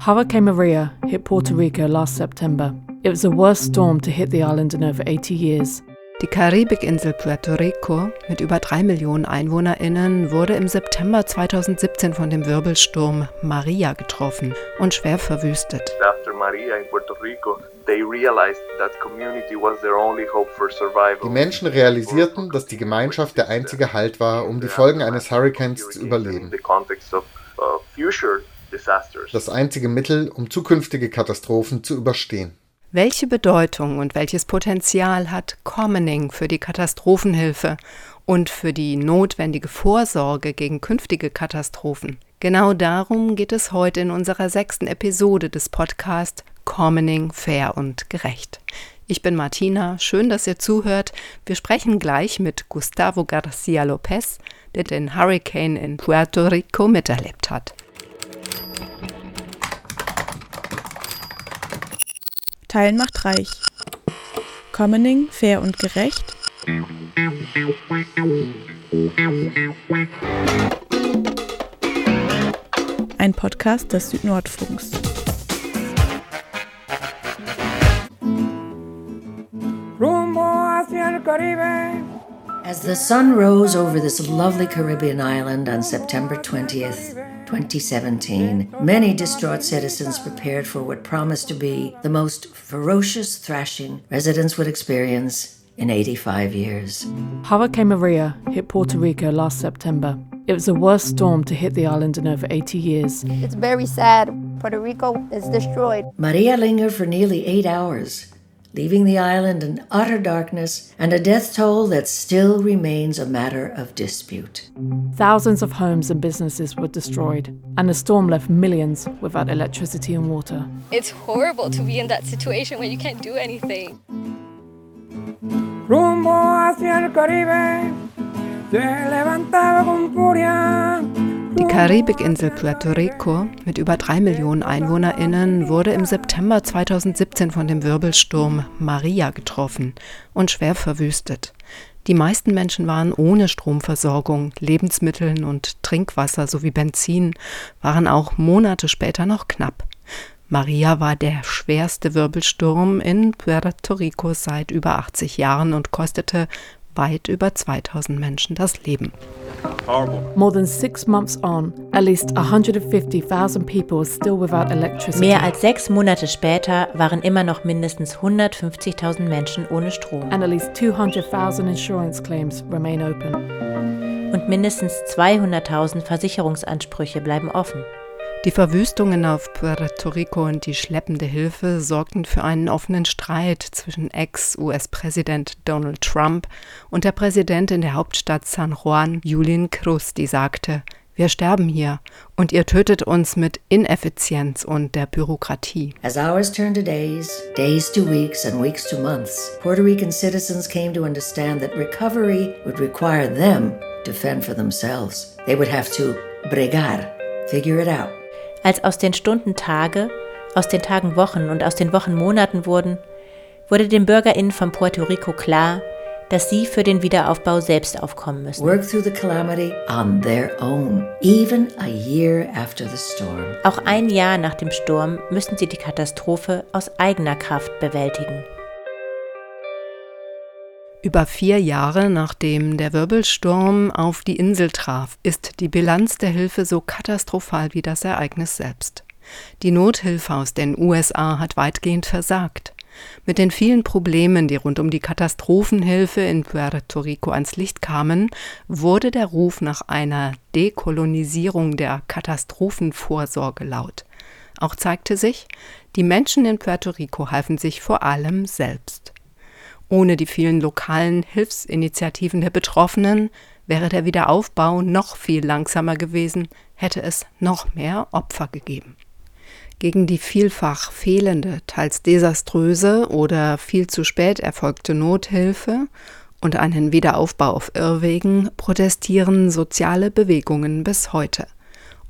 Hurricane Maria hit Puerto Rico last September. It was the worst storm to hit the island in over 80 years. Die Karibikinsel Puerto Rico mit über drei Millionen EinwohnerInnen wurde im September 2017 von dem Wirbelsturm Maria getroffen und schwer verwüstet. After Maria in Puerto Rico, they realized that community was their only hope for survival. Die Menschen realisierten, dass die Gemeinschaft der einzige Halt war, um die Folgen eines Hurrikans zu überleben. Das einzige Mittel, um zukünftige Katastrophen zu überstehen. Welche Bedeutung und welches Potenzial hat Commoning für die Katastrophenhilfe und für die notwendige Vorsorge gegen künftige Katastrophen? Genau darum geht es heute in unserer sechsten Episode des Podcasts Commoning fair und gerecht. Ich bin Martina, schön, dass ihr zuhört. Wir sprechen gleich mit Gustavo Garcia Lopez, der den Hurricane in Puerto Rico miterlebt hat. Teilen macht reich. Commoning, fair und gerecht. Ein Podcast des Südnordfunks. As the sun rose over this lovely Caribbean island on September 20th, 2017, many distraught citizens prepared for what promised to be the most ferocious thrashing residents would experience in 85 years. Hurricane Maria hit Puerto Rico last September. It was the worst storm to hit the island in over 80 years. It's very sad. Puerto Rico is destroyed. Maria lingered for nearly eight hours, leaving the island in utter darkness and a death toll that still remains a matter of dispute. Thousands of homes and businesses were destroyed, and the storm left millions without electricity and water. It's horrible to be in that situation when you can't do anything. Rumbo hacia el Caribe, se levantaba con furia. Karibikinsel Puerto Rico mit über drei Millionen EinwohnerInnen wurde im September 2017 von dem Wirbelsturm Maria getroffen und schwer verwüstet. Die meisten Menschen waren ohne Stromversorgung, Lebensmitteln und Trinkwasser sowie Benzin waren auch Monate später noch knapp. Maria war der schwerste Wirbelsturm in Puerto Rico seit über 80 Jahren und kostete weit über 2000 Menschen das Leben. More than six months on, at least 150,000 people are still without electricity. Mehr als sechs Monate später waren immer noch mindestens 150.000 Menschen ohne Strom. and at least 200,000 insurance claims remain open. Und mindestens 200.000 Versicherungsansprüche bleiben offen. Die Verwüstungen auf Puerto Rico und die schleppende Hilfe sorgten für einen offenen Streit zwischen Ex-US-Präsident Donald Trump und der Präsidentin der Hauptstadt San Juan, Julian Cruz, die sagte, wir sterben hier und ihr tötet uns mit Ineffizienz und der Bürokratie. As hours turned to days, days to weeks, and weeks to months, Puerto Rican citizens came to understand that recovery would require them to fend for themselves. They would have to bregar, figure it out. Als aus den Stunden Tage, aus den Tagen Wochen und aus den Wochen Monaten wurden, wurde den BürgerInnen von Puerto Rico klar, dass sie für den Wiederaufbau selbst aufkommen müssen. Work through the calamity on their own, even a year after the storm. Auch ein Jahr nach dem Sturm müssen sie die Katastrophe aus eigener Kraft bewältigen. Über vier Jahre nachdem der Wirbelsturm auf die Insel traf, ist die Bilanz der Hilfe so katastrophal wie das Ereignis selbst. Die Nothilfe aus den USA hat weitgehend versagt. Mit den vielen Problemen, die rund um die Katastrophenhilfe in Puerto Rico ans Licht kamen, wurde der Ruf nach einer Dekolonisierung der Katastrophenvorsorge laut. Auch zeigte sich, die Menschen in Puerto Rico halfen sich vor allem selbst. Ohne die vielen lokalen Hilfsinitiativen der Betroffenen wäre der Wiederaufbau noch viel langsamer gewesen, hätte es noch mehr Opfer gegeben. Gegen die vielfach fehlende, teils desaströse oder viel zu spät erfolgte Nothilfe und einen Wiederaufbau auf Irrwegen protestieren soziale Bewegungen bis heute,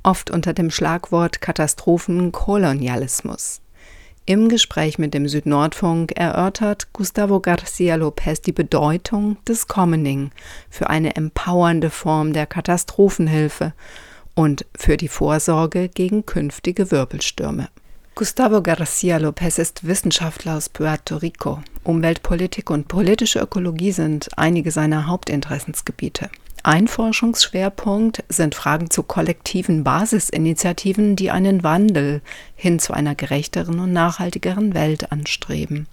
oft unter dem Schlagwort Katastrophenkolonialismus. Im Gespräch mit dem Südnordfunk erörtert Gustavo Garcia Lopez die Bedeutung des Commoning für eine empowernde Form der Katastrophenhilfe und für die Vorsorge gegen künftige Wirbelstürme. Gustavo Garcia Lopez ist Wissenschaftler aus Puerto Rico. Umweltpolitik und politische Ökologie sind einige seiner Hauptinteressensgebiete. Ein Forschungsschwerpunkt sind Fragen zu kollektiven Basisinitiativen, die einen Wandel hin zu einer gerechteren und nachhaltigeren Welt anstreben.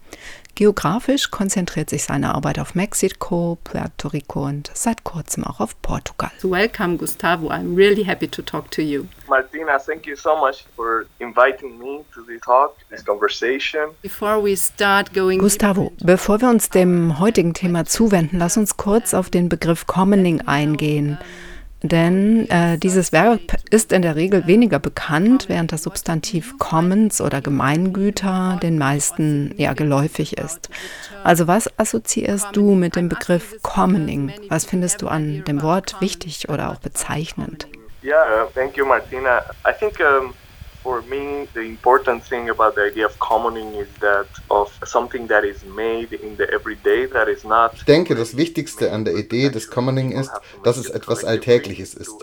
Geografisch konzentriert sich seine Arbeit auf Mexiko, Puerto Rico und seit kurzem auch auf Portugal. So welcome, Gustavo. I'm really happy to talk to you. Martina, thank you so much for inviting me to the talk, this conversation. Before we start going Gustavo, bevor wir uns dem heutigen Thema zuwenden, lass uns kurz auf den Begriff Commoning eingehen. Denn äh, dieses Verb ist in der Regel weniger bekannt, während das Substantiv Commons oder Gemeingüter den meisten eher geläufig ist. Also was assoziierst du mit dem Begriff Commoning? Was findest du an dem Wort wichtig oder auch bezeichnend? Yeah, uh, thank you, Martina. I think um for me, the important thing about the idea of commoning is that of something that is made in the everyday that is not. Ich denke, das Wichtigste an der Idee des Commoning ist, dass es etwas Alltägliches ist.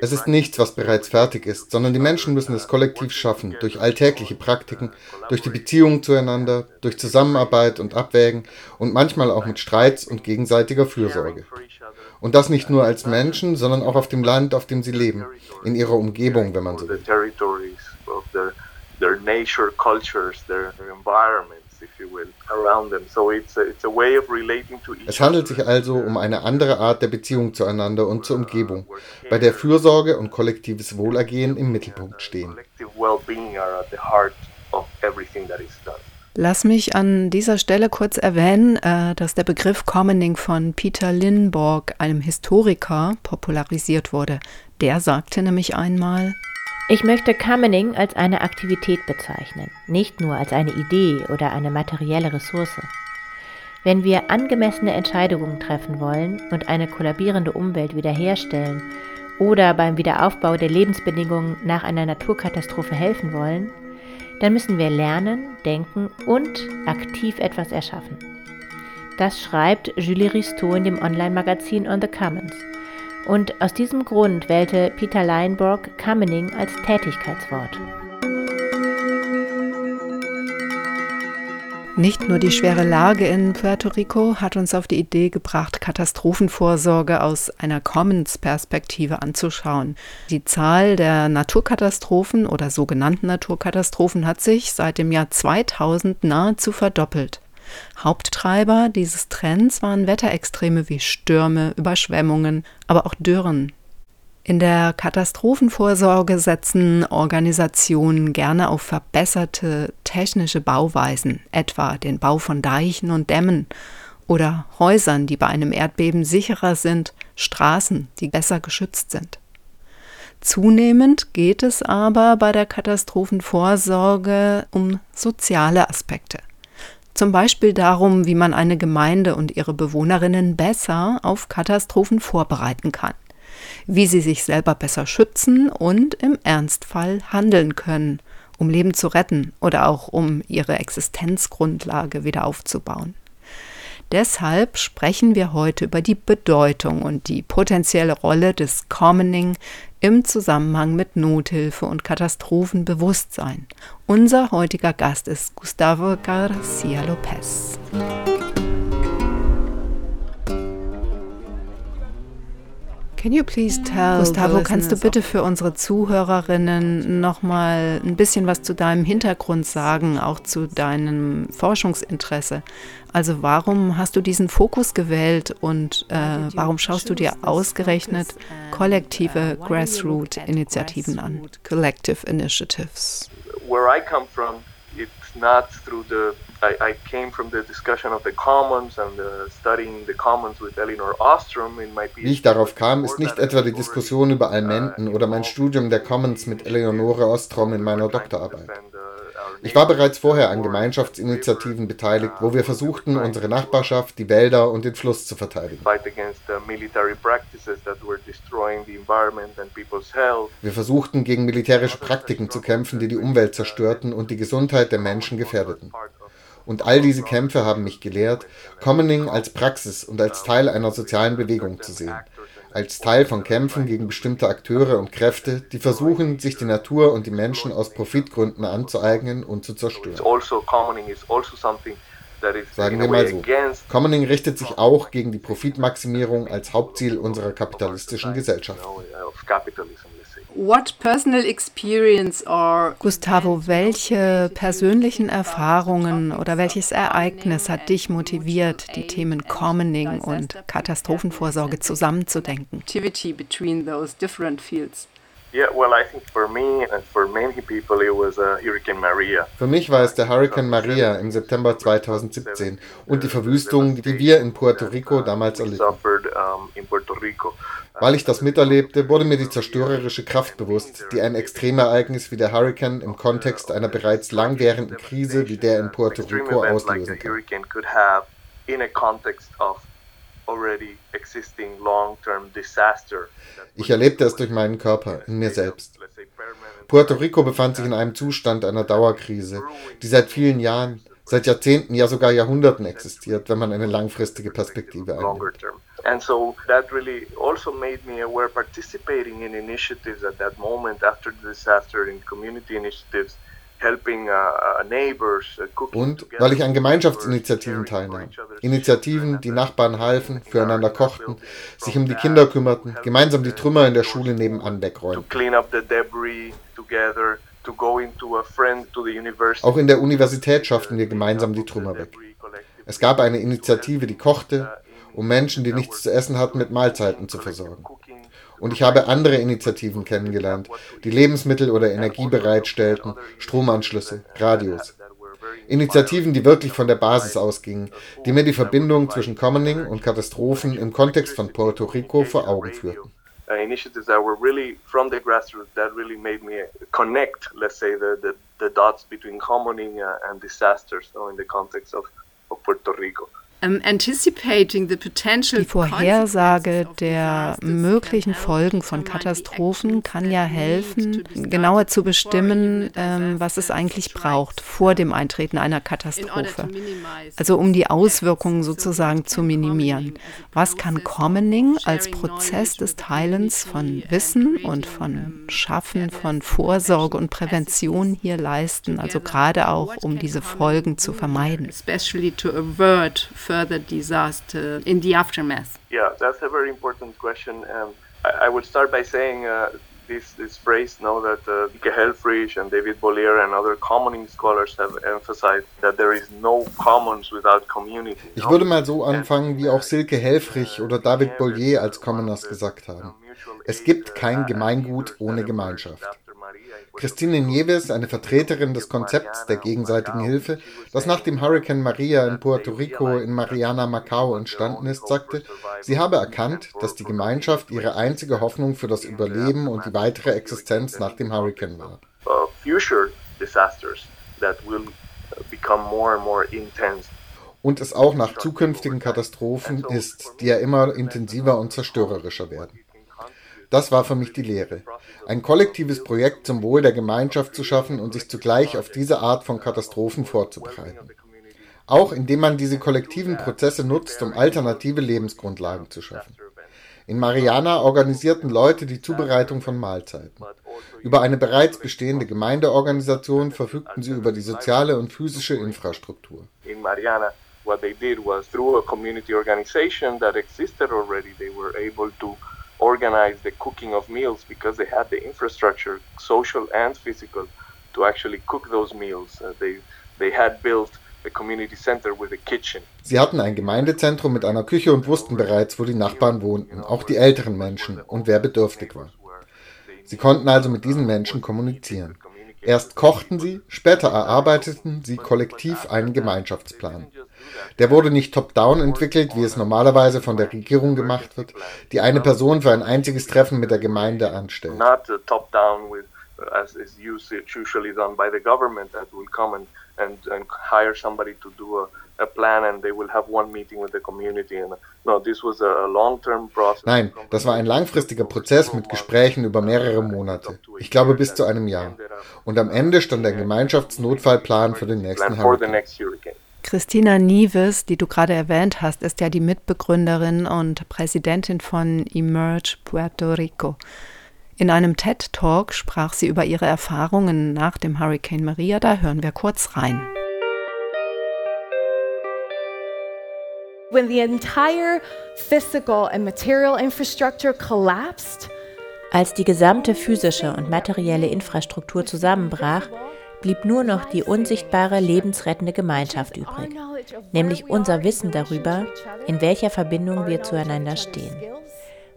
Es ist nichts, was bereits fertig ist, sondern die Menschen müssen es kollektiv schaffen, durch alltägliche Praktiken, durch die Beziehungen zueinander, durch Zusammenarbeit und Abwägen und manchmal auch mit Streits und gegenseitiger Fürsorge. Und das nicht nur als Menschen, sondern auch auf dem Land, auf dem sie leben, in ihrer Umgebung, wenn man so will of their their nature, cultures, their, environments, if you will, around them. So it's a, it's a way of relating to each Es handelt sich also um eine andere Art der Beziehung zueinander und zur Umgebung, bei der Fürsorge und kollektives Wohlergehen im Mittelpunkt stehen. Lass mich an dieser Stelle kurz erwähnen, äh, dass der Begriff Commoning von Peter Lindborg, einem Historiker, popularisiert wurde. Der sagte nämlich einmal, ich möchte Commoning als eine Aktivität bezeichnen, nicht nur als eine Idee oder eine materielle Ressource. Wenn wir angemessene Entscheidungen treffen wollen und eine kollabierende Umwelt wiederherstellen oder beim Wiederaufbau der Lebensbedingungen nach einer Naturkatastrophe helfen wollen, dann müssen wir lernen, denken und aktiv etwas erschaffen. Das schreibt Julie Ristot in dem Online-Magazin On the Commons. Und aus diesem Grund wählte Peter Leinborg Commoning als Tätigkeitswort. Nicht nur die schwere Lage in Puerto Rico hat uns auf die Idee gebracht, Katastrophenvorsorge aus einer Commons-Perspektive anzuschauen. Die Zahl der Naturkatastrophen oder sogenannten Naturkatastrophen hat sich seit dem Jahr 2000 nahezu verdoppelt. Haupttreiber dieses Trends waren Wetterextreme wie Stürme, Überschwemmungen, aber auch Dürren. In der Katastrophenvorsorge setzen Organisationen gerne auf verbesserte technische Bauweisen, etwa den Bau von Deichen und Dämmen oder Häusern, die bei einem Erdbeben sicherer sind, Straßen, die besser geschützt sind. Zunehmend geht es aber bei der Katastrophenvorsorge um soziale Aspekte. Zum Beispiel darum, wie man eine Gemeinde und ihre Bewohnerinnen besser auf Katastrophen vorbereiten kann, wie sie sich selber besser schützen und im Ernstfall handeln können, um Leben zu retten oder auch um ihre Existenzgrundlage wieder aufzubauen. Deshalb sprechen wir heute über die Bedeutung und die potenzielle Rolle des Commoning im Zusammenhang mit Nothilfe und Katastrophenbewusstsein. Unser heutiger Gast ist Gustavo Garcia Lopez. Gustavo, kannst du bitte für unsere Zuhörerinnen noch mal ein bisschen was zu deinem Hintergrund sagen, auch zu deinem Forschungsinteresse? Also warum hast du diesen Fokus gewählt und äh, warum schaust du dir ausgerechnet kollektive Grassroot-Initiativen an? Collective Initiatives. Where I come from, it's not through the I, I came from the discussion of the commons and the studying the commons with Elinor Ostrom in my PhD. Wie ich darauf kam, ist nicht etwa die Diskussion über Almenden oder mein Studium der Commons mit Eleonore Ostrom in meiner Doktorarbeit. Ich war bereits vorher an Gemeinschaftsinitiativen beteiligt, wo wir versuchten, unsere Nachbarschaft, die Wälder und den Fluss zu verteidigen. Wir versuchten, gegen militärische Praktiken zu kämpfen, die die Umwelt zerstörten und die Gesundheit der Menschen gefährdeten. Und all diese Kämpfe haben mich gelehrt, Commoning als Praxis und als Teil einer sozialen Bewegung zu sehen. als Teil von Kämpfen gegen bestimmte Akteure und Kräfte, die versuchen, sich die Natur und die Menschen aus Profitgründen anzueignen und zu zerstören. Also Sagen wir mal so. Commoning richtet sich auch gegen die Profitmaximierung als Hauptziel unserer kapitalistischen Gesellschaft. Gustavo, welche persönlichen Erfahrungen oder welches Ereignis hat dich motiviert, die Themen Commoning und Katastrophenvorsorge zusammenzudenken? Activity between those different fields. Für mich war es der Hurricane Maria im September 2017 und die Verwüstung, die wir in Puerto Rico damals erlitten. Weil ich das miterlebte, wurde mir die zerstörerische Kraft bewusst, die ein Extremereignis wie der Hurricane im Kontext einer bereits langwährenden Krise wie der in Puerto Rico auslösen kann. Ich erlebte es durch meinen Körper, in mir selbst. Puerto Rico befand sich in einem Zustand einer Dauerkrise, die seit vielen Jahren, seit Jahrzehnten, ja sogar Jahrhunderten existiert, wenn man eine langfristige Perspektive einnimmt. And so that really also made me aware participating in initiatives at that moment after the disaster in community initiatives und weil ich an Gemeinschaftsinitiativen teilnahm. Initiativen, die Nachbarn halfen, füreinander kochten, sich um die Kinder kümmerten, gemeinsam die Trümmer in der Schule nebenan wegräumten. Auch in der Universität schafften wir gemeinsam die Trümmer weg. Es gab eine Initiative, die kochte, um Menschen, die nichts zu essen hatten, mit Mahlzeiten zu versorgen. Und ich habe andere Initiativen kennengelernt, die Lebensmittel oder Energie bereitstellten, Stromanschlüsse, Radios. Initiativen, die wirklich von der Basis ausgingen, die mir die Verbindung zwischen Commoning und Katastrophen im Kontext von Puerto Rico vor Augen führten. Uh, initiatives that were really from the grassroots that really made me connect, let's say, the, the, the dots between commoning uh, and disasters so in the context of, of Puerto Rico. Die Vorhersage der möglichen Folgen von Katastrophen kann ja helfen, genauer zu bestimmen, ähm, was es eigentlich braucht vor dem Eintreten einer Katastrophe. Also um die Auswirkungen sozusagen zu minimieren. Was kann Commoning als Prozess des Teilens von Wissen und von Schaffen von Vorsorge und Prävention hier leisten? Also gerade auch, um diese Folgen zu vermeiden further disaster in the aftermath? Yeah, that's a very important question. Um, I, I would start by saying uh, this, this phrase now that uh, Ike Helfrich and David Bollier and other commoning scholars have emphasized that there is no commons without community. Ich würde mal so anfangen, wie auch Silke Helfrich oder David Bollier als Commoners gesagt haben. Es gibt kein Gemeingut ohne Gemeinschaft. Christine Nieves, eine Vertreterin des Konzepts der gegenseitigen Hilfe, das nach dem Hurricane Maria in Puerto Rico in Mariana Macau entstanden ist, sagte, sie habe erkannt, dass die Gemeinschaft ihre einzige Hoffnung für das Überleben und die weitere Existenz nach dem Hurricane war. Und es auch nach zukünftigen Katastrophen ist, die ja immer intensiver und zerstörerischer werden. Das war für mich die Lehre. Ein kollektives Projekt zum Wohl der Gemeinschaft zu schaffen und sich zugleich auf diese Art von Katastrophen vorzubereiten. Auch indem man diese kollektiven Prozesse nutzt, um alternative Lebensgrundlagen zu schaffen. In Mariana organisierten Leute die Zubereitung von Mahlzeiten. Über eine bereits bestehende Gemeindeorganisation verfügten sie über die soziale und physische Infrastruktur. In Mariana, what they did was through a community organization that existed already, they were able to organize the cooking of meals because they had the infrastructure, social and physical, to actually cook those meals. Uh, they, they had built a community center with a kitchen. Sie hatten ein Gemeindezentrum mit einer Küche und wussten bereits, wo die Nachbarn wohnten, auch die älteren Menschen und wer bedürftig war. Sie konnten also mit diesen Menschen kommunizieren. Erst kochten sie, später erarbeiteten sie kollektiv einen Gemeinschaftsplan. Der wurde nicht top-down entwickelt, wie es normalerweise von der Regierung gemacht wird, die eine Person für ein einziges Treffen mit der Gemeinde anstellt. Not top-down with as is usually done by the government that will come and, and, hire somebody to do a, a plan and they will have one meeting with the community. And, no, this was a long-term process. Nein, das war ein langfristiger Prozess mit Gesprächen über mehrere Monate. Ich glaube bis zu einem Jahr. Und am Ende stand ein Gemeinschaftsnotfallplan für den nächsten Hurricane. Christina Nieves, die du gerade erwähnt hast, ist ja die Mitbegründerin und Präsidentin von Emerge Puerto Rico. In einem TED-Talk sprach sie über ihre Erfahrungen nach dem Hurricane Maria. Da hören wir kurz rein. When the entire physical and material infrastructure collapsed, als die gesamte physische und materielle Infrastruktur zusammenbrach, blieb nur noch die unsichtbare lebensrettende Gemeinschaft übrig, nämlich unser Wissen darüber, in welcher Verbindung wir zueinander stehen.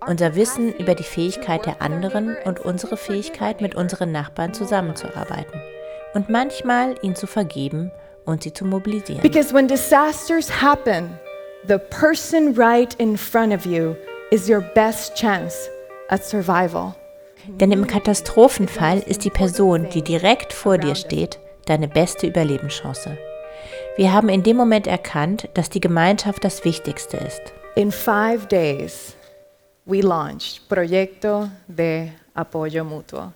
Unser Wissen über die Fähigkeit der anderen und unsere Fähigkeit, mit unseren Nachbarn zusammenzuarbeiten und manchmal ihnen zu vergeben und sie zu mobilisieren. Because when disasters happen, the person right in front of you is your best chance at survival. Denn im Katastrophenfall ist die Person, die direkt vor dir steht, deine beste Überlebenschance. Wir haben in dem Moment erkannt, dass die Gemeinschaft das Wichtigste ist. In five days, we launched Proyecto de Apoyo Mutuo.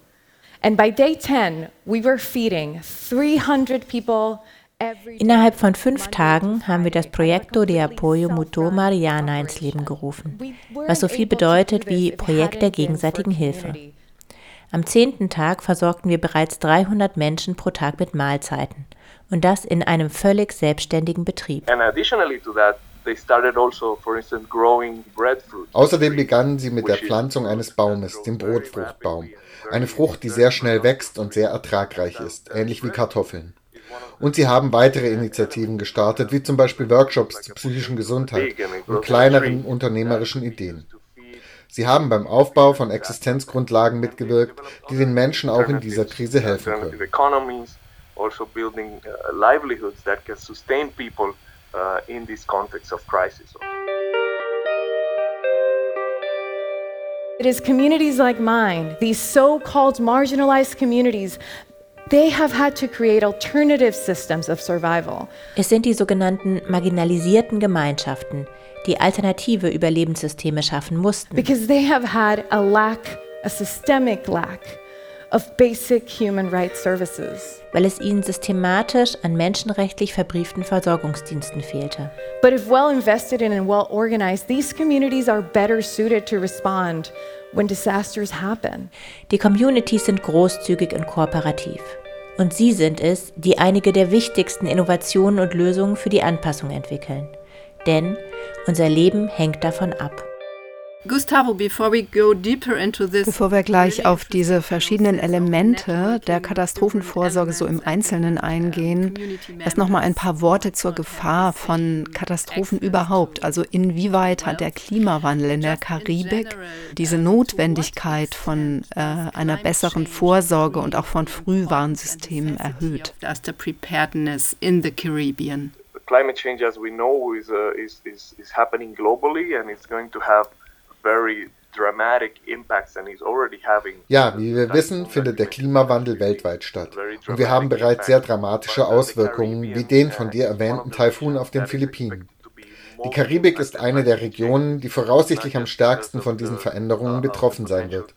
And by day 10, we were feeding 300 people Innerhalb von fünf Tagen haben wir das Proyecto de Apoyo Mutuo Mariana ins Leben gerufen, was so viel bedeutet wie Projekt der gegenseitigen Hilfe. Am zehnten Tag versorgten wir bereits 300 Menschen pro Tag mit Mahlzeiten und das in einem völlig selbstständigen Betrieb. Also Außerdem begannen sie mit der Pflanzung eines Baumes, dem Brotfruchtbaum, eine Frucht, die sehr schnell wächst und sehr ertragreich ist, ähnlich wie Kartoffeln. Und sie haben weitere Initiativen gestartet, wie zum Beispiel Workshops zur psychischen Gesundheit und kleineren unternehmerischen Ideen. Sie haben beim Aufbau von Existenzgrundlagen mitgewirkt, die den Menschen auch in dieser Krise helfen können. Also building uh, livelihoods that can sustain people uh, in this context of crisis. It is communities like mine, these so called marginalized communities, They have had to create alternative systems of survival. Es sind die sogenannten marginalisierten Gemeinschaften, die alternative Überlebenssysteme schaffen mussten. Because they have had a lack, a systemic lack of basic human rights services. Weil es ihnen systematisch an menschenrechtlich verbrieften Versorgungsdiensten fehlte. But if well invested in and well organized, these communities are better suited to respond when disasters happen. Die Communities sind großzügig und kooperativ. Und sie sind es, die einige der wichtigsten Innovationen und Lösungen für die Anpassung entwickeln. Denn unser Leben hängt davon ab. Gustavo, before we go deeper into this, bevor wir gleich auf diese verschiedenen Elemente der Katastrophenvorsorge so im Einzelnen eingehen, erst noch mal ein paar Worte zur Gefahr von Katastrophen überhaupt. Also inwieweit hat der Klimawandel in der Karibik diese Notwendigkeit von äh, einer besseren Vorsorge und auch von Frühwarnsystemen erhöht? Climate change, as we know, is, uh, is, is, is happening globally and it's going to have ja, wie wir wissen, findet der Klimawandel weltweit statt. Und wir haben bereits sehr dramatische Auswirkungen, wie den von dir erwähnten Taifun auf den Philippinen. Die Karibik ist eine der Regionen, die voraussichtlich am stärksten von diesen Veränderungen betroffen sein wird.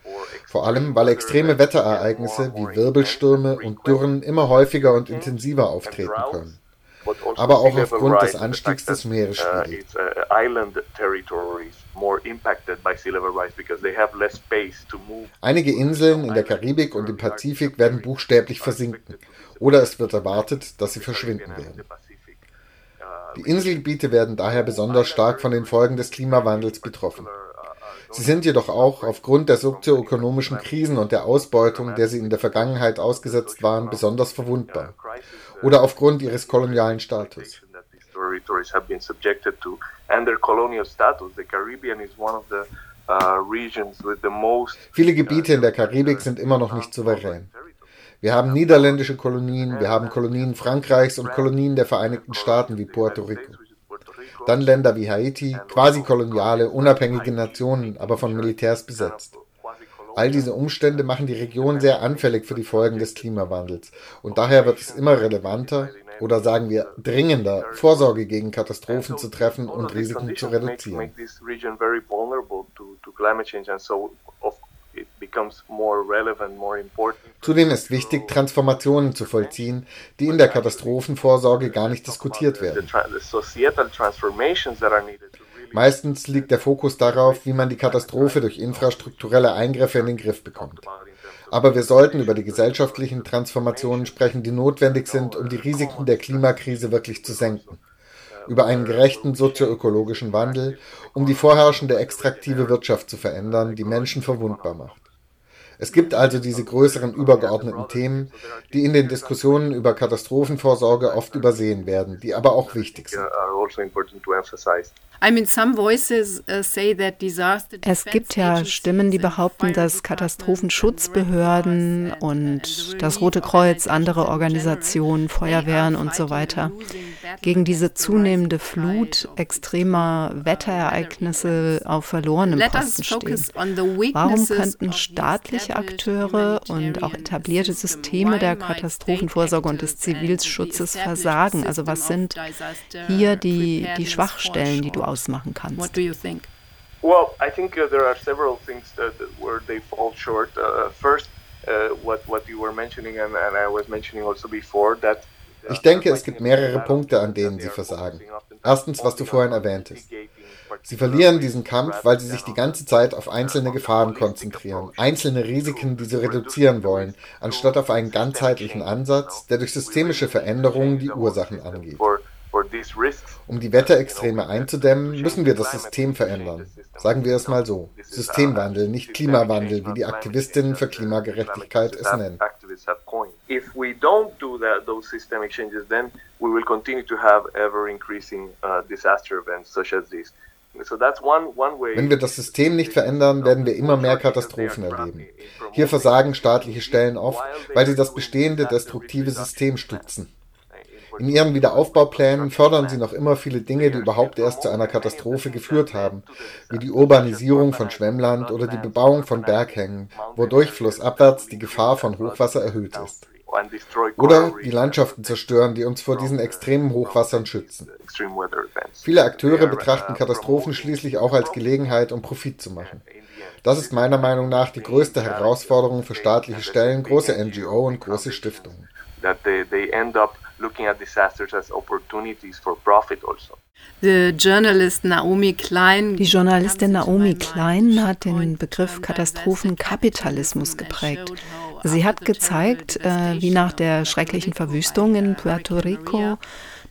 Vor allem, weil extreme Wetterereignisse wie Wirbelstürme und Dürren immer häufiger und intensiver auftreten können. Aber auch aufgrund des Anstiegs des Meeresspiegels. Einige Inseln in der Karibik und im Pazifik werden buchstäblich versinken oder es wird erwartet, dass sie verschwinden werden. Die Inselgebiete werden daher besonders stark von den Folgen des Klimawandels betroffen. Sie sind jedoch auch aufgrund der sozioökonomischen Krisen und der Ausbeutung, der sie in der Vergangenheit ausgesetzt waren, besonders verwundbar. Oder aufgrund ihres kolonialen Status uh. Viele Gebiete in der Karibik sind immer noch nicht souverän. Wir haben niederländische Kolonien, wir haben Kolonien Frankreichs und Kolonien der Vereinigten Staaten wie Puerto Rico. Dann Länder wie Haiti, quasi koloniale, unabhängige Nationen, aber von Militärs besetzt. All diese Umstände machen die Region sehr anfällig für die Folgen des Klimawandels und daher wird es immer relevanter, oder sagen wir dringender, Vorsorge gegen Katastrophen zu treffen und Risiken zu reduzieren. Zudem ist wichtig, Transformationen zu vollziehen, die in der Katastrophenvorsorge gar nicht diskutiert werden. Meistens liegt der Fokus darauf, wie man die Katastrophe durch infrastrukturelle Eingriffe in den Griff bekommt. Aber wir sollten über die gesellschaftlichen Transformationen sprechen, die notwendig sind, um die Risiken der Klimakrise wirklich zu senken über einen gerechten sozioökologischen Wandel, um die vorherrschende extraktive Wirtschaft zu verändern, die Menschen verwundbar macht. Es gibt also diese größeren übergeordneten Themen, die in den Diskussionen über Katastrophenvorsorge oft übersehen werden, die aber auch wichtig sind. Es gibt ja Stimmen, die behaupten, dass Katastrophenschutzbehörden und das Rote Kreuz, andere Organisationen, Feuerwehren und so weiter gegen diese zunehmende Flut extremer Wetterereignisse auf verlorenem Posten stehen. Warum könnten staatliche Akteure und auch etablierte Systeme der Katastrophenvorsorge und des Zivilschutzes versagen? Also was sind hier die, die Schwachstellen, die du ausmachen kannst. What do you think? Well, I think uh, there are several things that, where they fall short. Uh, first, uh, what what you were mentioning and, and I was mentioning also before that ich denke, es gibt mehrere Punkte, an denen sie versagen. Erstens, was du vorhin erwähntest. Sie verlieren diesen Kampf, weil sie sich die ganze Zeit auf einzelne Gefahren konzentrieren, einzelne Risiken, die sie reduzieren wollen, anstatt auf einen ganzheitlichen Ansatz, der durch systemische Veränderungen die Ursachen angeht. Um die Wetterextreme einzudämmen, müssen wir das System verändern. Sagen wir es mal so. Systemwandel, nicht Klimawandel, wie die Aktivistinnen für Klimagerechtigkeit es nennen. If we don't do that, those systemic changes, then we will continue to have ever increasing uh, disaster events such as these. Wenn wir das System nicht verändern, werden wir immer mehr Katastrophen erleben. Hier versagen staatliche Stellen oft, weil sie das bestehende destruktive System stützen. In ihren Wiederaufbauplänen fördern sie noch immer viele Dinge, die überhaupt erst zu einer Katastrophe geführt haben, wie die Urbanisierung von Schwemmland oder die Bebauung von Berghängen, wodurch flussabwärts die Gefahr von Hochwasser erhöht ist. Oder die Landschaften zerstören, die uns vor diesen extremen Hochwassern schützen. Viele Akteure betrachten Katastrophen schließlich auch als Gelegenheit, um Profit zu machen. Das ist meiner Meinung nach die größte Herausforderung für staatliche Stellen, große NGO und große Stiftungen looking at disasters as opportunities for profit also. Die Journalistin Naomi Klein hat den Begriff Katastrophenkapitalismus geprägt. Sie hat gezeigt, äh, wie nach der schrecklichen Verwüstung in Puerto Rico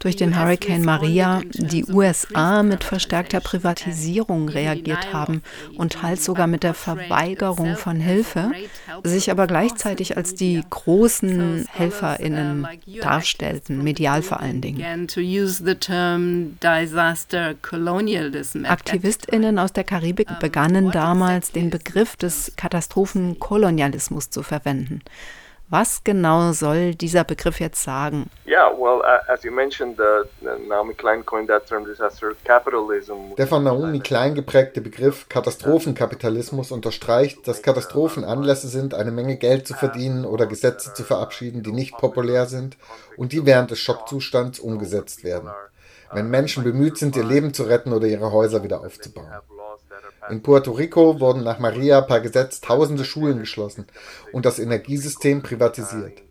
durch den Hurricane Maria die USA mit verstärkter Privatisierung reagiert haben und teils sogar mit der Verweigerung von Hilfe, sich aber gleichzeitig als die großen Helferinnen darstellten, medial vor allen Dingen. Aktivistinnen aus der Karibik begannen damals den Begriff des Katastrophenkolonialismus zu verwenden. Was genau soll dieser Begriff jetzt sagen? Yeah, well, as you mentioned, the, Naomi Klein coined that term disaster capitalism. Der von Naomi Klein geprägte Begriff Katastrophenkapitalismus unterstreicht, dass Katastrophen Anlässe sind, eine Menge Geld zu verdienen oder Gesetze zu verabschieden, die nicht populär sind und die während des Schockzustands umgesetzt werden. Wenn Menschen bemüht sind, ihr Leben zu retten oder ihre Häuser wieder aufzubauen. In Puerto Rico wurden nach Maria per Gesetz tausende Schulen geschlossen und das Energiesystem privatisiert.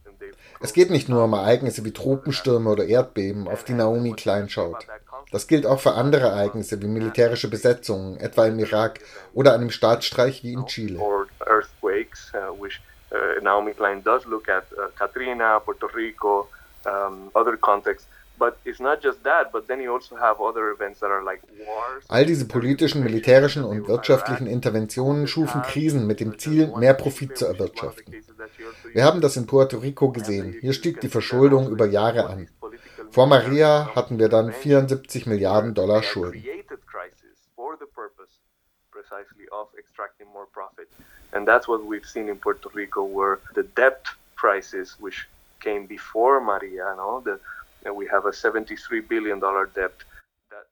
Es geht nicht nur um Ereignisse wie Tropenstürme oder Erdbeben, auf die Naomi Klein schaut. Das gilt auch für andere Ereignisse wie militärische Besetzungen, etwa im Irak oder einem Staatsstreich wie in Chile. Uh, uh, Naomi Klein does look at uh, Katrina, Puerto Rico, other contexts All diese politischen, militärischen und wirtschaftlichen Interventionen schufen Krisen mit dem Ziel, mehr Profit zu erwirtschaften. Wir haben das in Puerto Rico gesehen. Hier stieg die Verschuldung über Jahre an. Vor Maria hatten wir dann 74 Milliarden Dollar Schulden. And that's what we've seen in Puerto Rico, where the debt crisis, which came before Maria, no, the and we have a 73 billion dollar debt that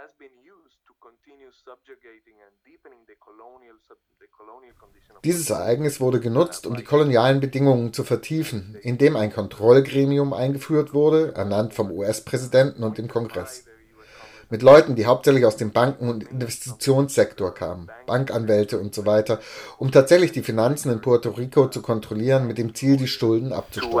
has been used to continue subjugating and deepening the colonial the colonial condition Dieses Ereignis wurde genutzt, um die kolonialen Bedingungen zu vertiefen, indem ein Kontrollgremium eingeführt wurde, ernannt vom US-Präsidenten und dem Kongress. Mit Leuten, die hauptsächlich aus dem Banken- und Investitionssektor kamen, Bankanwälte und so weiter, um tatsächlich die Finanzen in Puerto Rico zu kontrollieren, mit dem Ziel, die Schulden abzustoppen.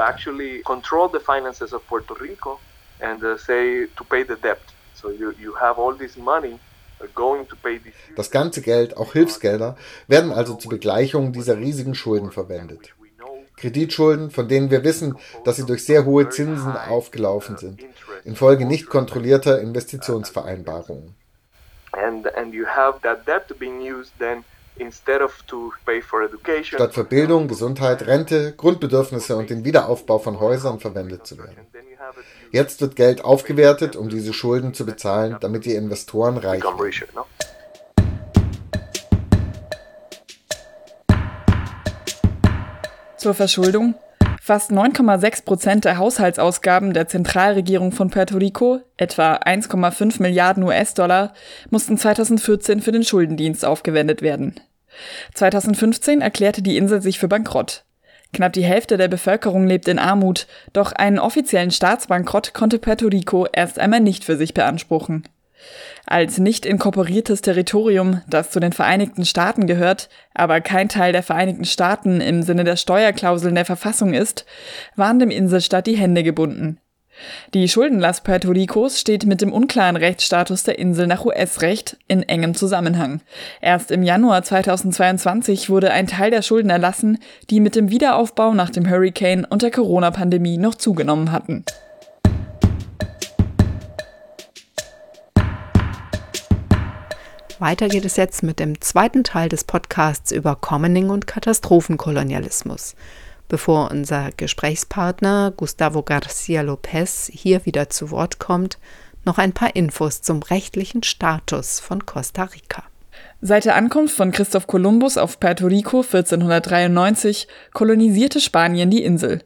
Das ganze Geld, auch Hilfsgelder, werden also zur Begleichung dieser riesigen Schulden verwendet. Kreditschulden, von denen wir wissen, dass sie durch sehr hohe Zinsen aufgelaufen sind, infolge nicht kontrollierter Investitionsvereinbarungen. Statt für Bildung, Gesundheit, Rente, Grundbedürfnisse und den Wiederaufbau von Häusern verwendet zu werden. Jetzt wird Geld aufgewertet, um diese Schulden zu bezahlen, damit die Investoren reich werden. Zur Verschuldung. Fast 9,6 Prozent der Haushaltsausgaben der Zentralregierung von Puerto Rico, etwa 1,5 Milliarden US-Dollar, mussten 2014 für den Schuldendienst aufgewendet werden. 2015 erklärte die Insel sich für bankrott. Knapp die Hälfte der Bevölkerung lebt in Armut, doch einen offiziellen Staatsbankrott konnte Puerto Rico erst einmal nicht für sich beanspruchen. Als nicht inkorporiertes Territorium, das zu den Vereinigten Staaten gehört, aber kein Teil der Vereinigten Staaten im Sinne der Steuerklauseln der Verfassung ist, waren dem Inselstaat die Hände gebunden. Die Schuldenlast Puerto Ricos steht mit dem unklaren Rechtsstatus der Insel nach US-Recht in engem Zusammenhang. Erst im Januar 2022 wurde ein Teil der Schulden erlassen, die mit dem Wiederaufbau nach dem Hurricane und der Corona-Pandemie noch zugenommen hatten. Weiter geht es jetzt mit dem zweiten Teil des Podcasts über Commoning und Katastrophenkolonialismus. Bevor unser Gesprächspartner Gustavo Garcia Lopez hier wieder zu Wort kommt, noch ein paar Infos zum rechtlichen Status von Costa Rica. Seit der Ankunft von Christoph Kolumbus auf Puerto Rico 1493 kolonisierte Spanien die Insel.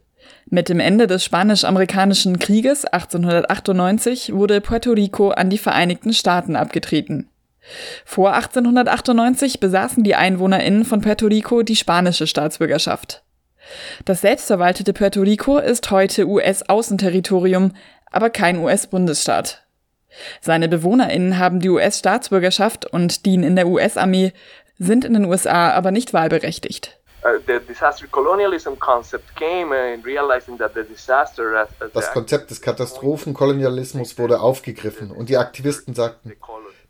Mit dem Ende des Spanisch-Amerikanischen Krieges 1898 wurde Puerto Rico an die Vereinigten Staaten abgetreten. Vor 1898 besaßen die EinwohnerInnen von Puerto Rico die spanische Staatsbürgerschaft. Das selbstverwaltete Puerto Rico ist heute US-Außenterritorium, aber kein US-Bundesstaat. Seine BewohnerInnen haben die US-Staatsbürgerschaft und dienen in der US-Armee, sind in den USA aber nicht wahlberechtigt. Uh, das Konzept des Katastrophenkolonialismus wurde aufgegriffen und die Aktivisten sagten,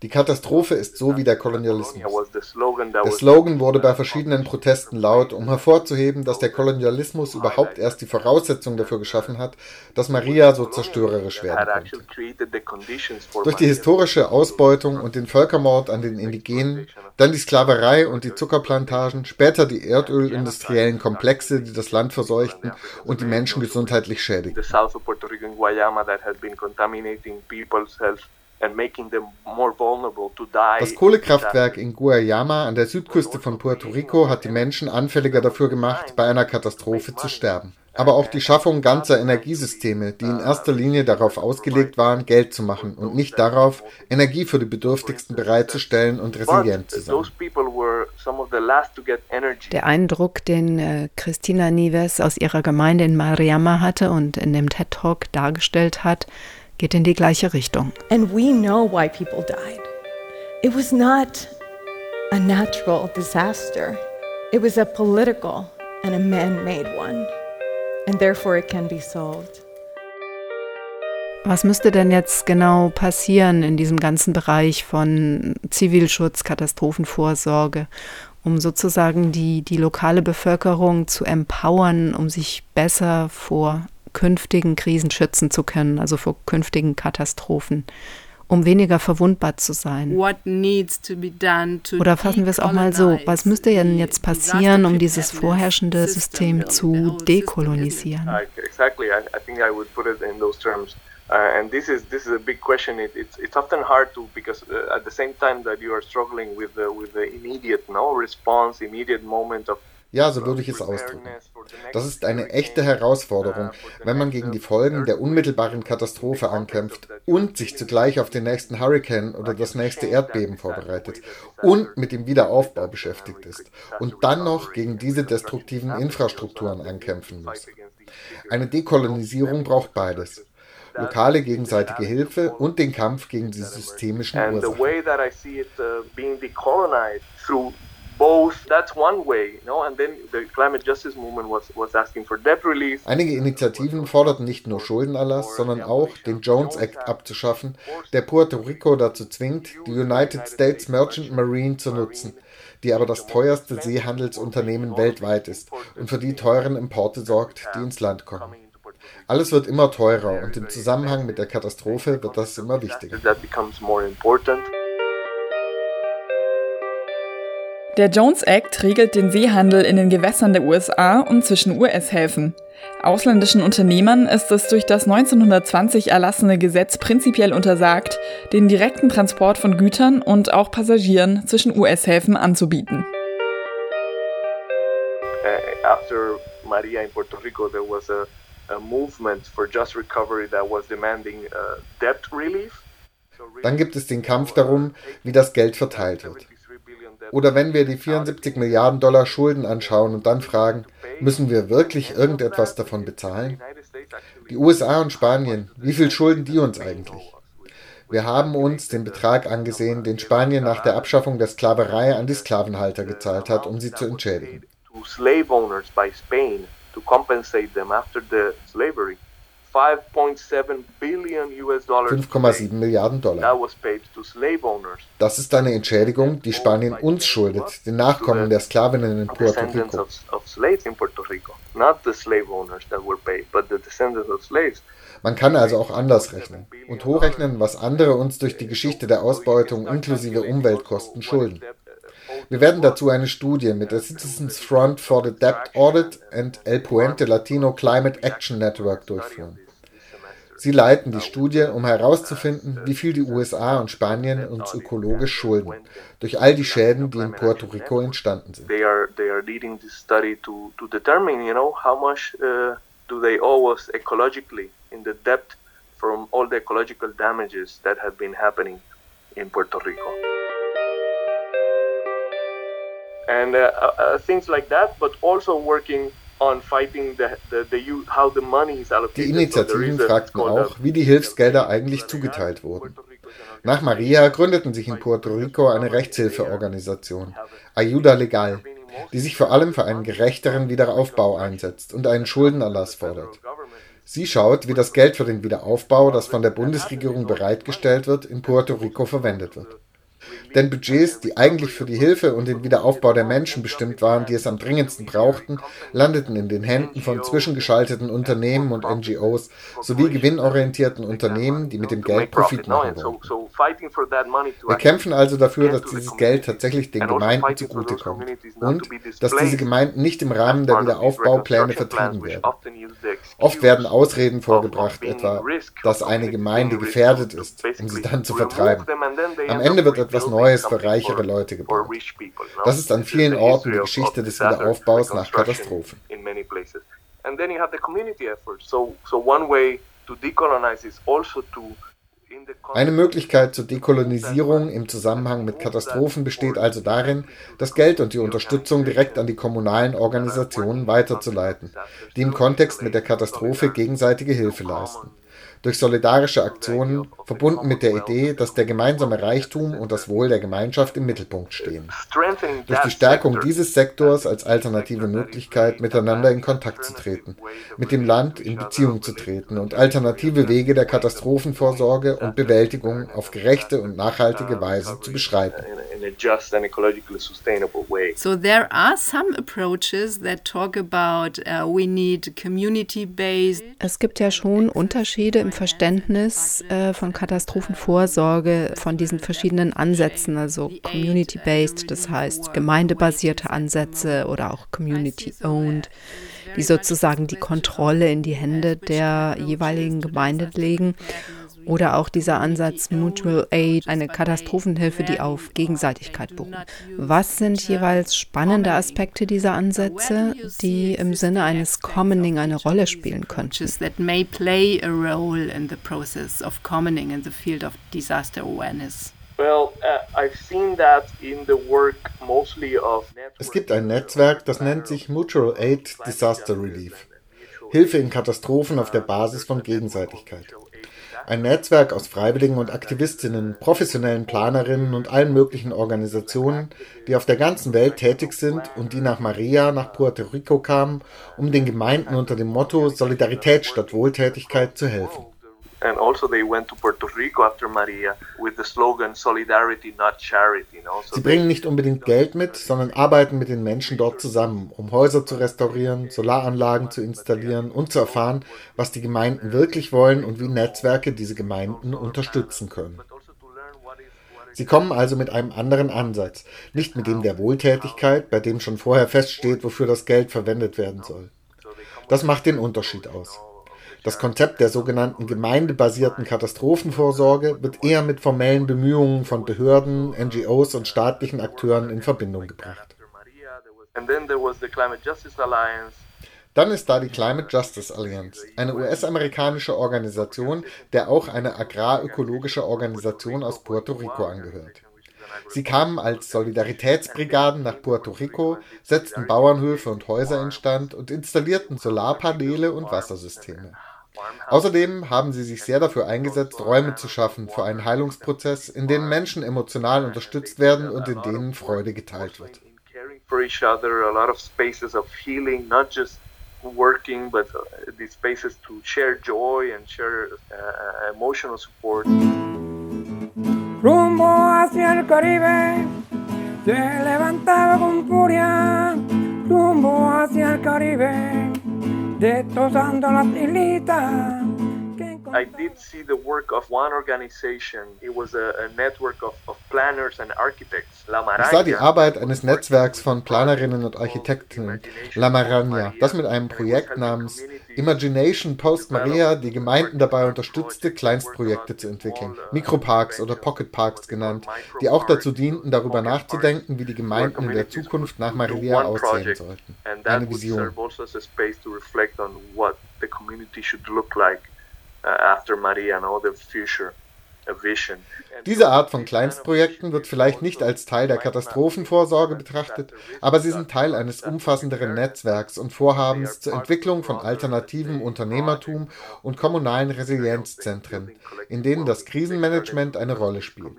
die Katastrophe ist so wie der Kolonialismus. Der Slogan wurde bei verschiedenen Protesten laut, um hervorzuheben, dass der Kolonialismus überhaupt erst die Voraussetzung dafür geschaffen hat, dass Maria so zerstörerisch werden konnte. Durch die historische Ausbeutung und den Völkermord an den Indigenen, dann die Sklaverei und die Zuckerplantagen, später die erdölindustriellen Komplexe, die das Land verseuchten und die Menschen gesundheitlich schädigten. Das Kohlekraftwerk in Guayama an der Südküste von Puerto Rico hat die Menschen anfälliger dafür gemacht, bei einer Katastrophe zu sterben. Aber auch die Schaffung ganzer Energiesysteme, die in erster Linie darauf ausgelegt waren, Geld zu machen und nicht darauf, Energie für die Bedürftigsten bereitzustellen und resilient zu sein. Der Eindruck, den äh, Christina Nieves aus ihrer Gemeinde in Mariama hatte und in dem TED Talk dargestellt hat, geht in die gleiche Richtung. And we know why people died. It was not a natural disaster. It was a political and a man-made one. And therefore it can be solved. Was müsste denn jetzt genau passieren in diesem ganzen Bereich von Zivilschutz, Katastrophenvorsorge, um sozusagen die, die lokale Bevölkerung zu empowern, um sich besser vor künftigen Krisen schützen zu können, also vor künftigen Katastrophen, um weniger verwundbar zu sein. Oder fassen wir es auch mal so, was müsste denn jetzt passieren, um dieses vorherrschende System zu dekolonisieren? Uh, and this is this is a big question. It, it's it's often hard to because uh, at the same time that you are struggling with the with the immediate no response, immediate moment of ja, so würde ich es ausdrücken. Das ist eine echte Herausforderung, wenn man gegen die Folgen der unmittelbaren Katastrophe ankämpft und sich zugleich auf den nächsten Hurricane oder das nächste Erdbeben vorbereitet und mit dem Wiederaufbau beschäftigt ist und dann noch gegen diese destruktiven Infrastrukturen ankämpfen muss. Eine Dekolonisierung braucht beides. lokale gegenseitige Hilfe und den Kampf gegen die systemischen Ursachen. Both that's one way you know and then the climate justice movement was was asking for debt relief. Einige Initiativen forderten nicht nur Schuldenerlass sondern auch den Jones Act abzuschaffen der Puerto Rico dazu zwingt die United States Merchant Marine zu nutzen die aber das teuerste Seehandelsunternehmen weltweit ist und für die teuren Importe sorgt, die ins Land kommen. Alles wird immer teurer und im Zusammenhang mit der Katastrophe wird das immer wichtiger. Der Jones Act regelt den Seehandel in den Gewässern der USA und zwischen US-Häfen. Ausländischen Unternehmern ist es durch das 1920 erlassene Gesetz prinzipiell untersagt, den direkten Transport von Gütern und auch Passagieren zwischen US-Häfen anzubieten. Uh, after Maria in Puerto Rico, there was a, a movement for just recovery that was demanding uh, debt relief. Dann gibt es den Kampf darum, wie das Geld verteilt wird. Oder wenn wir die 74 Milliarden Dollar Schulden anschauen und dann fragen, müssen wir wirklich irgendetwas davon bezahlen? Die USA und Spanien, wie viel schulden die uns eigentlich? Wir haben uns den Betrag angesehen, den Spanien nach der Abschaffung der Sklaverei an die Sklavenhalter gezahlt hat, um sie zu entschädigen. 5,7 Milliarden Dollar. Das ist eine Entschädigung, die Spanien uns schuldet, den Nachkommen der Sklavinnen in Puerto Rico. Man kann also auch anders rechnen und hochrechnen, was andere uns durch die Geschichte der Ausbeutung inklusive Umweltkosten schulden. Wir werden dazu eine Studie mit der Citizens Front for the Debt Audit and El Puente Latino Climate Action Network durchführen. Sie leiten die Studie, um herauszufinden, wie viel die USA und Spanien uns ökologisch schulden, durch all die Schäden, die in Puerto Rico entstanden sind. They are, they are leading this study to, to determine, you know, how much uh, do they owe us ecologically in the debt from all the ecological damages that have been happening in Puerto Rico. And uh, uh, uh things like that, but also working die Initiativen fragten auch, wie die Hilfsgelder eigentlich zugeteilt wurden. Nach Maria gründeten sich in Puerto Rico eine Rechtshilfeorganisation, Ayuda Legal, die sich vor allem für einen gerechteren Wiederaufbau einsetzt und einen Schuldenerlass fordert. Sie schaut, wie das Geld für den Wiederaufbau, das von der Bundesregierung bereitgestellt wird, in Puerto Rico verwendet wird. Denn Budgets, die eigentlich für die Hilfe und den Wiederaufbau der Menschen bestimmt waren, die es am dringendsten brauchten, landeten in den Händen von zwischengeschalteten Unternehmen und NGOs sowie gewinnorientierten Unternehmen, die mit dem Geld Profit machen wollten. Wir kämpfen also dafür, dass dieses Geld tatsächlich den Gemeinden zugutekommt und dass diese Gemeinden nicht im Rahmen der Wiederaufbaupläne vertrieben werden. Oft werden Ausreden vorgebracht, etwa, dass eine Gemeinde gefährdet ist, um sie dann zu vertreiben. Am Ende wird etwas Neues für reichere Leute gebaut. Das ist an vielen Orten die Geschichte des Wiederaufbaus nach Katastrophen. Also eine Möglichkeit zur Dekolonisierung im Zusammenhang mit Katastrophen besteht also darin, das Geld und die Unterstützung direkt an die kommunalen Organisationen weiterzuleiten, die im Kontext mit der Katastrophe gegenseitige Hilfe leisten durch solidarische Aktionen, verbunden mit der Idee, dass der gemeinsame Reichtum und das Wohl der Gemeinschaft im Mittelpunkt stehen. Durch die Stärkung dieses Sektors als alternative Möglichkeit, miteinander in Kontakt zu treten, mit dem Land in Beziehung zu treten und alternative Wege der Katastrophenvorsorge und Bewältigung auf gerechte und nachhaltige Weise zu beschreiten. So there are some approaches that talk about uh, we need community-based. Es gibt ja schon Unterschiede im Verständnis äh, von Katastrophenvorsorge, von diesen verschiedenen Ansätzen, also community-based, das heißt gemeindebasierte Ansätze oder auch community-owned, die sozusagen die Kontrolle in die Hände der jeweiligen Gemeinde legen. Oder auch dieser Ansatz Mutual Aid, eine Katastrophenhilfe, die auf Gegenseitigkeit beruht. Was sind jeweils spannende Aspekte dieser Ansätze, die im Sinne eines Commoning eine Rolle spielen könnten? That may play a role in the process of commoning in the field of disaster awareness. Uh, es gibt ein Netzwerk, das nennt sich Mutual Aid Disaster Relief. Hilfe in Katastrophen auf der Basis von Gegenseitigkeit. Ein Netzwerk aus Freiwilligen und Aktivistinnen, professionellen Planerinnen und allen möglichen Organisationen, die auf der ganzen Welt tätig sind und die nach Maria nach Puerto Rico kamen, um den Gemeinden unter dem Motto Solidarität statt Wohltätigkeit zu helfen. And also they went to Puerto Rico after Maria with the slogan Solidarity, not charity. Sie bringen nicht unbedingt Geld mit, sondern arbeiten mit den Menschen dort zusammen, um Häuser zu restaurieren, Solaranlagen zu installieren und zu erfahren, was die Gemeinden wirklich wollen und wie Netzwerke diese Gemeinden unterstützen können. Sie kommen also mit einem anderen Ansatz, nicht mit dem der Wohltätigkeit, bei dem schon vorher feststeht, wofür das Geld verwendet werden soll. Das macht den Unterschied aus. Das Konzept der sogenannten gemeindebasierten Katastrophenvorsorge wird eher mit formellen Bemühungen von Behörden, NGOs und staatlichen Akteuren in Verbindung gebracht. Dann ist da die Climate Justice Alliance, eine US-amerikanische Organisation, der auch eine agrarökologische Organisation aus Puerto Rico angehört. Sie kamen als Solidaritätsbrigaden nach Puerto Rico, setzten Bauernhöfe und Häuser instand und installierten Solarpaneele und Wassersysteme. Außerdem haben sie sich sehr dafür eingesetzt, Räume zu schaffen für einen Heilungsprozess, in denen Menschen emotional unterstützt werden und in denen Freude geteilt wird. Rumbo hacia el Caribe, se levantaba con furia. Rumbo hacia el Caribe. I did see the work of one organization. It was a, a network of, of, planners and architects. La ich sah die Arbeit eines Netzwerks von Planerinnen und Architekten, La Marania, das mit einem Projekt namens Imagination Post Maria die Gemeinden dabei unterstützte, Kleinstprojekte zu entwickeln, Mikroparks oder Pocket Parks genannt, die auch dazu dienten, darüber nachzudenken, wie die Gemeinden in der Zukunft nach Maria aussehen sollten. Eine Vision. Uh, after Maria and all the future. Diese Art von Kleinstprojekten wird vielleicht nicht als Teil der Katastrophenvorsorge betrachtet, aber sie sind Teil eines umfassenderen Netzwerks und Vorhabens zur Entwicklung von alternativem Unternehmertum und kommunalen Resilienzzentren, in denen das Krisenmanagement eine Rolle spielt.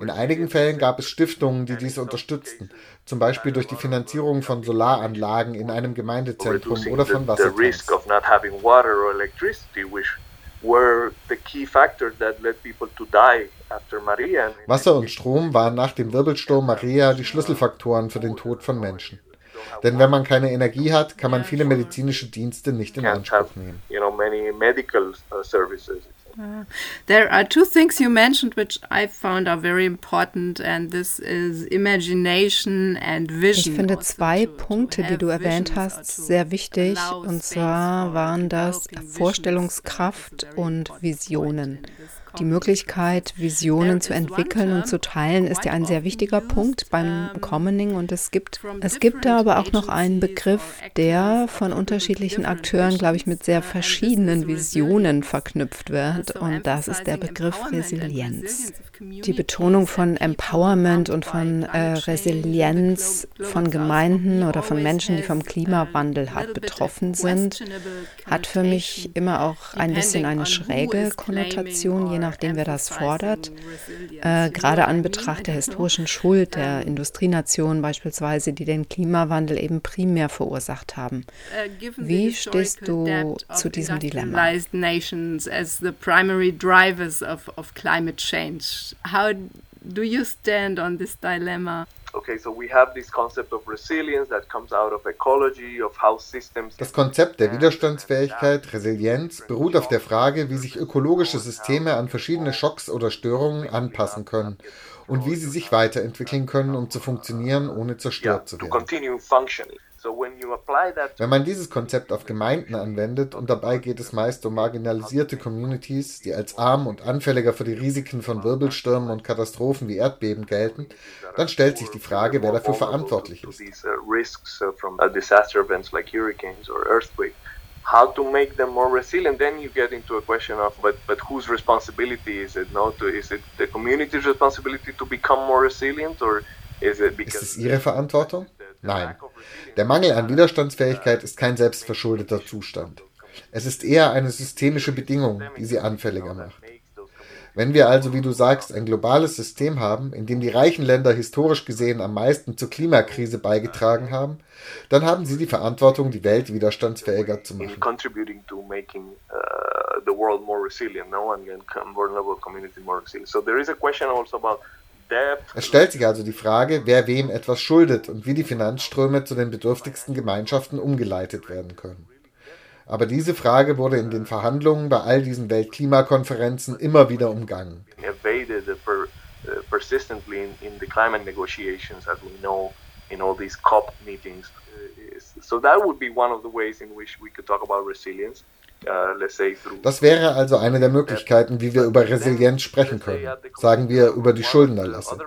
In einigen Fällen gab es Stiftungen, die dies unterstützten, zum Beispiel durch die Finanzierung von Solaranlagen in einem Gemeindezentrum oder von Wassertanks were the key factors that led people to die after Maria. Wasser und Strom waren nach dem Wirbelsturm Maria die Schlüsselfaktoren für den Tod von Menschen. Denn wenn man keine Energie hat, kann man viele medizinische Dienste nicht in Anspruch nehmen. Uh, there are two things you mentioned which I found are very important and this is imagination and vision. Ich finde zwei Punkte, die du erwähnt hast, sehr wichtig und zwar waren das Vorstellungskraft und Visionen. Die Möglichkeit, Visionen zu entwickeln und zu teilen, ist ja ein sehr wichtiger Punkt beim Commoning. Und es gibt, es gibt da aber auch noch einen Begriff, der von unterschiedlichen Akteuren, glaube ich, mit sehr verschiedenen Visionen verknüpft wird. Und das ist der Begriff Resilienz. Die Betonung von Empowerment und von äh, Resilienz von Gemeinden oder von Menschen, die vom Klimawandel halt betroffen sind, hat für mich immer auch ein bisschen eine schräge Konnotation, je nachdem, wer das fordert. Äh, gerade an Betracht der historischen Schuld der Industrienationen beispielsweise, die den Klimawandel eben primär verursacht haben. Wie stehst du zu diesem Dilemma? How do you stand on this dilemma? Okay, so we have this concept of resilience that comes out of ecology, of how systems Das Konzept der Widerstandsfähigkeit, Resilienz, beruht auf der Frage, wie sich ökologische Systeme an verschiedene Schocks oder Störungen anpassen können und wie sie sich weiterentwickeln können, um zu funktionieren, ohne zerstört zu werden. Wenn man dieses Konzept auf Gemeinden anwendet, und dabei geht es meist um marginalisierte Communities, die als arm und anfälliger für die Risiken von Wirbelstürmen und Katastrophen wie Erdbeben gelten, dann stellt sich die Frage, wer dafür verantwortlich ist. how to make them more resilient then you get into a question of but but whose responsibility is it no to, is it the community's responsibility to become more resilient or is it because ist es ihre Verantwortung Nein. Der Mangel an Widerstandsfähigkeit ist kein selbstverschuldeter Zustand. Es ist eher eine systemische Bedingung, die sie anfälliger macht. Wenn wir also, wie du sagst, ein globales System haben, in dem die reichen Länder historisch gesehen am meisten zur Klimakrise beigetragen haben, dann haben sie die Verantwortung, die Welt widerstandsfähiger zu machen. Es stellt sich also die Frage, wer wem etwas schuldet und wie die Finanzströme zu den bedürftigsten Gemeinschaften umgeleitet werden können. Aber diese Frage wurde in den Verhandlungen bei all diesen Weltklimakonferenzen immer wieder umgangen. Uh, so that would be one of the ways in which we could talk about resilience. Uh, das wäre also eine der Möglichkeiten, wie wir über Resilienz sprechen können. Sagen wir über die Schuldenerlasse.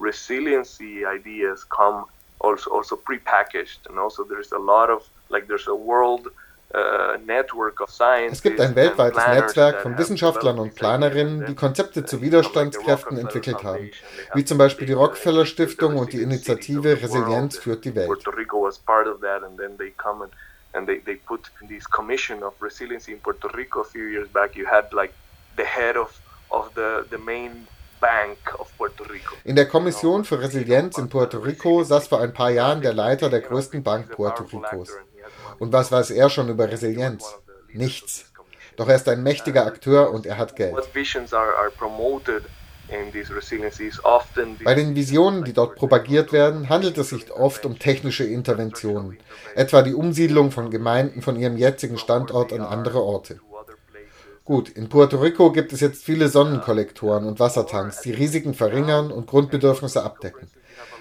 Resiliency ideas come also also prepackaged and also there's a lot of like there's a world uh, es gibt ein weltweites Netzwerk von Wissenschaftlern und Planerinnen, die Konzepte zu Widerstandskräften entwickelt haben, wie zum Beispiel die Rockefeller Stiftung und die Initiative Resilienz führt die Welt. And they, they put this commission of resiliency in Puerto Rico a few years back. You had like the head of, of the, the main in der Kommission für Resilienz in Puerto Rico saß vor ein paar Jahren der Leiter der größten Bank Puerto Ricos. Und was weiß er schon über Resilienz? Nichts. Doch er ist ein mächtiger Akteur und er hat Geld. Bei den Visionen, die dort propagiert werden, handelt es sich oft um technische Interventionen, etwa die Umsiedlung von Gemeinden von ihrem jetzigen Standort an andere Orte. Gut, in Puerto Rico gibt es jetzt viele Sonnenkollektoren und Wassertanks, die Risiken verringern und Grundbedürfnisse abdecken.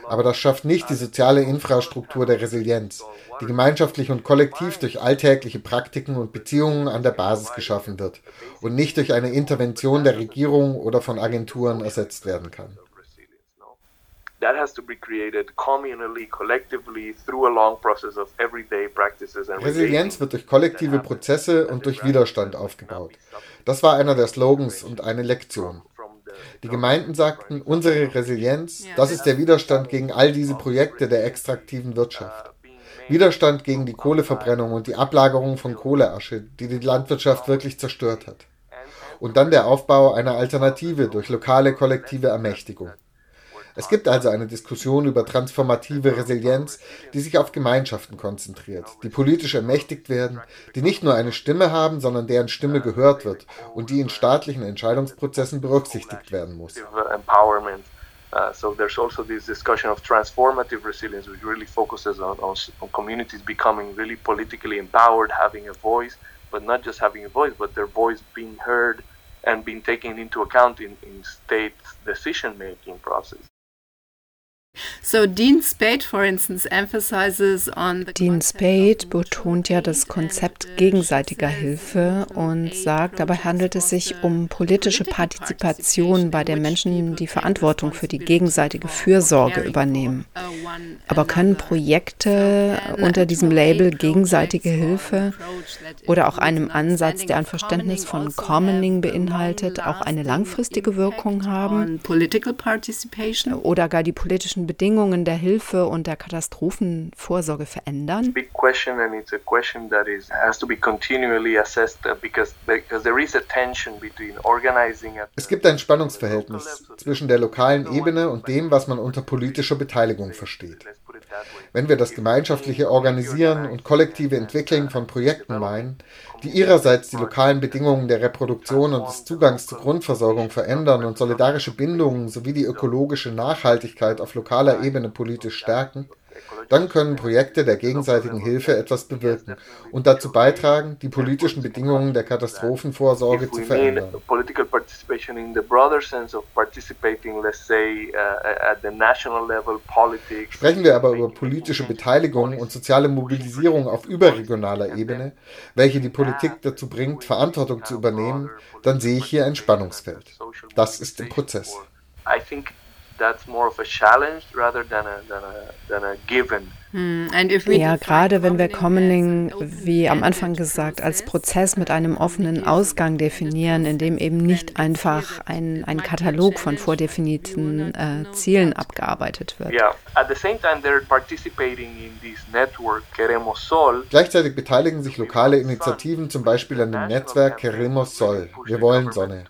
Aber das schafft nicht die soziale Infrastruktur der Resilienz, die gemeinschaftlich und kollektiv durch alltägliche Praktiken und Beziehungen an der Basis geschaffen wird und nicht durch eine Intervention der Regierung oder von Agenturen ersetzt werden kann. That has to be created communally, collectively, through a long process of everyday practices and Resilienz wird durch kollektive Prozesse und durch Widerstand aufgebaut. Das war einer der Slogans und eine Lektion. Die Gemeinden sagten, unsere Resilienz, das ist der Widerstand gegen all diese Projekte der extraktiven Wirtschaft. Widerstand gegen die Kohleverbrennung und die Ablagerung von Kohleasche, die die Landwirtschaft wirklich zerstört hat. Und dann der Aufbau einer Alternative durch lokale kollektive Ermächtigung. Es gibt also eine Diskussion über transformative Resilienz, die sich auf Gemeinschaften konzentriert, die politisch ermächtigt werden, die nicht nur eine Stimme haben, sondern deren Stimme gehört wird und die in staatlichen Entscheidungsprozessen berücksichtigt werden muss. Uh, so there's also this discussion transformative resilience, which really focuses on, on, on communities becoming really politically empowered, having a voice, but not just having a voice, but their voice being heard and being taken into account in, in state decision-making process. So Dean Spade, for instance, emphasizes on the Dean Spade betont ja das Konzept gegenseitiger Hilfe und sagt, dabei handelt es sich um politische Partizipation, bei der Menschen die Verantwortung für die gegenseitige Fürsorge übernehmen. Aber können Projekte unter diesem Label gegenseitige Hilfe oder auch einem Ansatz, der ein Verständnis von Commoning beinhaltet, auch eine langfristige Wirkung haben? Oder gar die politischen Bedingungen der Hilfe und der Katastrophenvorsorge verändern? Big question and it's a question that is has to be continually assessed uh, because because there is a tension between organizing Es gibt ein Spannungsverhältnis zwischen der lokalen Ebene und dem, was man unter politischer Beteiligung versteht. Wenn wir das gemeinschaftliche Organisieren und kollektive Entwickeln von Projekten meinen, die ihrerseits die lokalen Bedingungen der Reproduktion und des Zugangs zur Grundversorgung verändern und solidarische Bindungen sowie die ökologische Nachhaltigkeit auf lokaler Ebene politisch stärken, dann können Projekte der gegenseitigen Hilfe etwas bewirken und dazu beitragen, die politischen Bedingungen der Katastrophenvorsorge zu verändern. Uh, Sprechen wir aber über politische Beteiligung und soziale Mobilisierung auf überregionaler Ebene, welche die Politik dazu bringt, Verantwortung zu übernehmen, dann sehe ich hier ein Spannungsfeld. Das ist im Prozess. That's more of a challenge rather than a, than a, than a given. Hm, ja, gerade wenn wir Commoning, wie am Anfang gesagt, als Prozess mit einem offenen Ausgang definieren, in dem eben nicht einfach ein, ein Katalog von vordefinierten äh, Zielen abgearbeitet wird. Gleichzeitig beteiligen sich lokale Initiativen zum Beispiel an dem Netzwerk Queremos Sol. Wir wollen Sonne.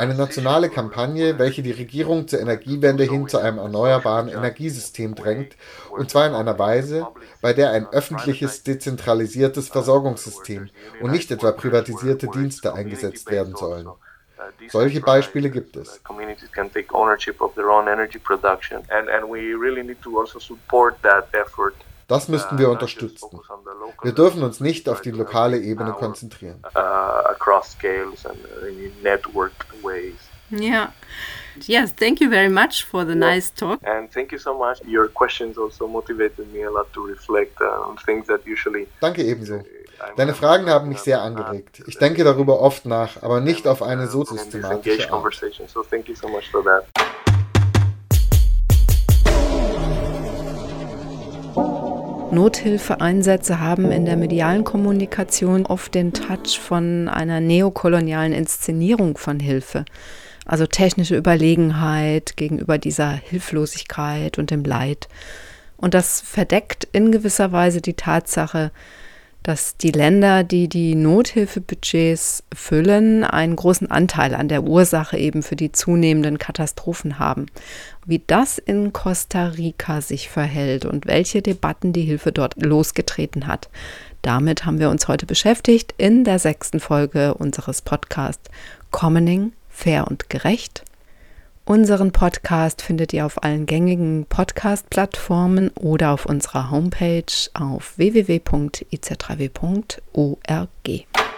Eine nationale Kampagne, welche die Regierung zur Energiewende hin zu einem erneuerbaren Energiesystem drängt, und zwar in einer Weise, bei der ein öffentliches, dezentralisiertes Versorgungssystem und nicht etwa privatisierte Dienste eingesetzt werden sollen. Solche Beispiele gibt es. Communities das müssten wir unterstützen. Wir dürfen uns nicht auf die lokale Ebene konzentrieren. Ja. Yes, thank you very much for the yeah. nice talk. And thank you so much. Your questions also motivated me a lot to reflect uh, on things that usually. Danke ebenso. Deine Fragen haben mich sehr angeregt. Ich denke darüber oft nach, aber nicht auf eine so systematische Art. So thank you so much for that. Nothilfeeinsätze haben in der medialen Kommunikation oft den Touch von einer neokolonialen Inszenierung von Hilfe. Also technische Überlegenheit gegenüber dieser Hilflosigkeit und dem Leid. Und das verdeckt in gewisser Weise die Tatsache, dass die Länder, die die Nothilfebudgets füllen, einen großen Anteil an der Ursache eben für die zunehmenden Katastrophen haben. Wie das in Costa Rica sich verhält und welche Debatten die Hilfe dort losgetreten hat, damit haben wir uns heute beschäftigt in der sechsten Folge unseres Podcasts Commoning, fair und gerecht. Unseren Podcast findet ihr auf allen gängigen Podcast-Plattformen oder auf unserer Homepage auf www.iz3w.org.